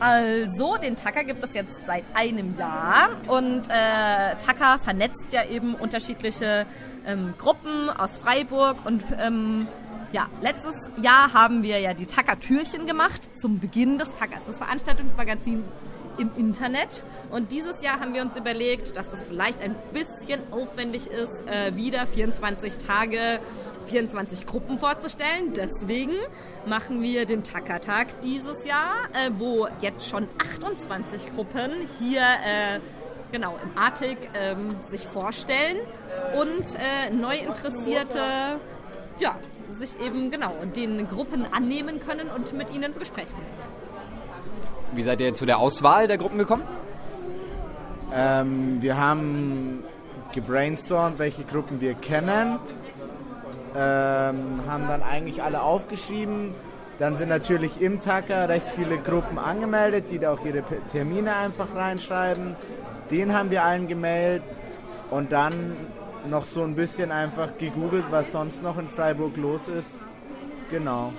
Also, den Tacker gibt es jetzt seit einem Jahr und äh, Tacker vernetzt ja eben unterschiedliche ähm, Gruppen aus Freiburg und ähm, ja, letztes Jahr haben wir ja die Tacker-Türchen gemacht zum Beginn des Tackers, das Veranstaltungsmagazin im Internet. Und dieses Jahr haben wir uns überlegt, dass das vielleicht ein bisschen aufwendig ist, äh, wieder 24 Tage 24 Gruppen vorzustellen. Deswegen machen wir den Tacker-Tag dieses Jahr, äh, wo jetzt schon 28 Gruppen hier äh, genau im Artig ähm, sich vorstellen und äh, neu Interessierte ja, sich eben genau den Gruppen annehmen können und mit ihnen ins Gespräch kommen. Wie seid ihr zu der Auswahl der Gruppen gekommen? Ähm, wir haben gebrainstormt, welche Gruppen wir kennen, ähm, haben dann eigentlich alle aufgeschrieben. Dann sind natürlich im Tacker recht viele Gruppen angemeldet, die da auch ihre Termine einfach reinschreiben. Den haben wir allen gemeldet und dann noch so ein bisschen einfach gegoogelt, was sonst noch in Freiburg los ist. Genau.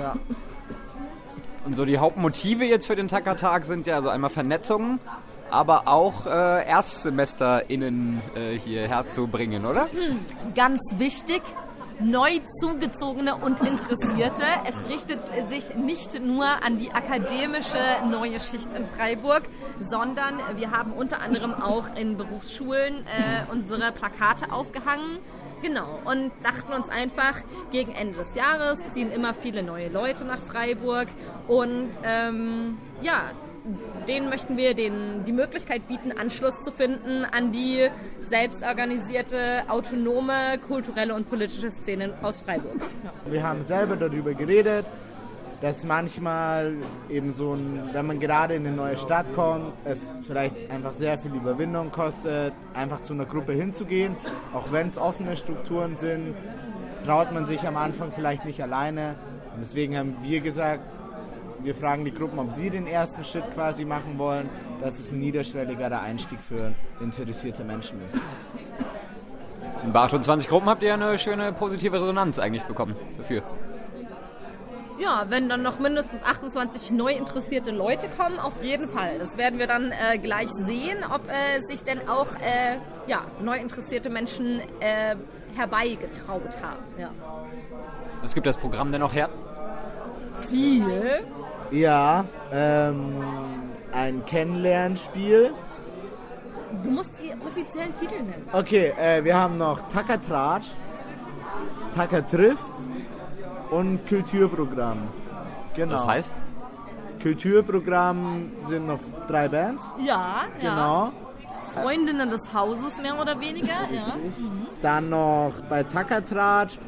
Ja. Und so die Hauptmotive jetzt für den Tackertag sind ja also einmal Vernetzungen, aber auch äh, ErstsemesterInnen äh, hierher zu bringen, oder? Hm, ganz wichtig, neu zugezogene und Interessierte. Es richtet sich nicht nur an die akademische neue Schicht in Freiburg, sondern wir haben unter anderem auch in Berufsschulen äh, unsere Plakate aufgehangen. Genau, und dachten uns einfach, gegen Ende des Jahres ziehen immer viele neue Leute nach Freiburg und ähm, ja, denen möchten wir den, die Möglichkeit bieten, Anschluss zu finden an die selbstorganisierte, autonome, kulturelle und politische Szene aus Freiburg. Wir haben selber darüber geredet, dass manchmal eben so ein, wenn man gerade in eine neue Stadt kommt, es vielleicht einfach sehr viel Überwindung kostet, einfach zu einer Gruppe hinzugehen. Auch wenn es offene Strukturen sind, traut man sich am Anfang vielleicht nicht alleine. Und deswegen haben wir gesagt, wir fragen die Gruppen, ob sie den ersten Schritt quasi machen wollen, dass es ein niederschwelligerer Einstieg für interessierte Menschen ist. Und bei 28 Gruppen habt ihr eine schöne positive Resonanz eigentlich bekommen dafür. Ja, wenn dann noch mindestens 28 neu interessierte Leute kommen, auf jeden Fall. Das werden wir dann äh, gleich sehen, ob äh, sich denn auch äh, ja, neu interessierte Menschen äh, herbeigetraut haben. Ja. Was gibt das Programm denn noch her? Viel. Ja, ähm, ein Kennenlernspiel. Du musst die offiziellen Titel nennen. Okay, äh, wir haben noch Tacker Tratsch, Tacker trifft und Kulturprogramm. Genau. Das heißt? Kulturprogramm sind noch drei Bands. Ja, genau. Ja. Freundinnen des Hauses mehr oder weniger. Richtig. Ja. Dann noch bei Takatratsch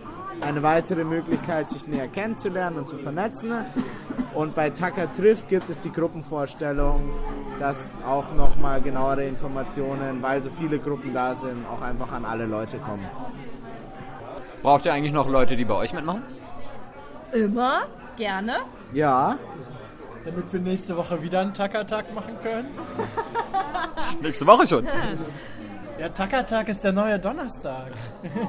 eine weitere Möglichkeit, sich näher kennenzulernen und zu vernetzen. Und bei Tacker trifft gibt es die Gruppenvorstellung, dass auch nochmal genauere Informationen, weil so viele Gruppen da sind, auch einfach an alle Leute kommen. Braucht ihr eigentlich noch Leute, die bei euch mitmachen? Immer, gerne. Ja. Damit wir nächste Woche wieder einen Tacker-Tag machen können. nächste Woche schon. Ja, Tackertag ist der neue Donnerstag.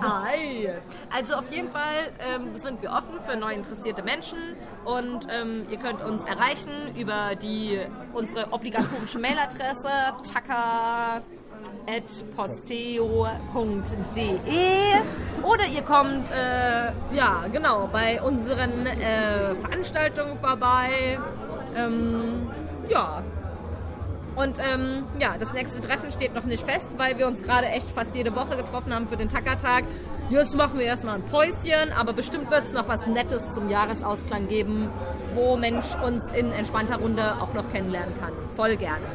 Hi. Also auf jeden Fall ähm, sind wir offen für neu interessierte Menschen und ähm, ihr könnt uns erreichen über die unsere obligatorische Mailadresse tacker.posteo.de oder ihr kommt äh, ja genau bei unseren äh, Veranstaltungen vorbei. Ähm, ja, und ähm, ja, das nächste Treffen steht noch nicht fest, weil wir uns gerade echt fast jede Woche getroffen haben für den Tackertag. Jetzt machen wir erstmal ein Päuschen, aber bestimmt wird es noch was Nettes zum Jahresausklang geben, wo Mensch uns in entspannter Runde auch noch kennenlernen kann. Voll gerne.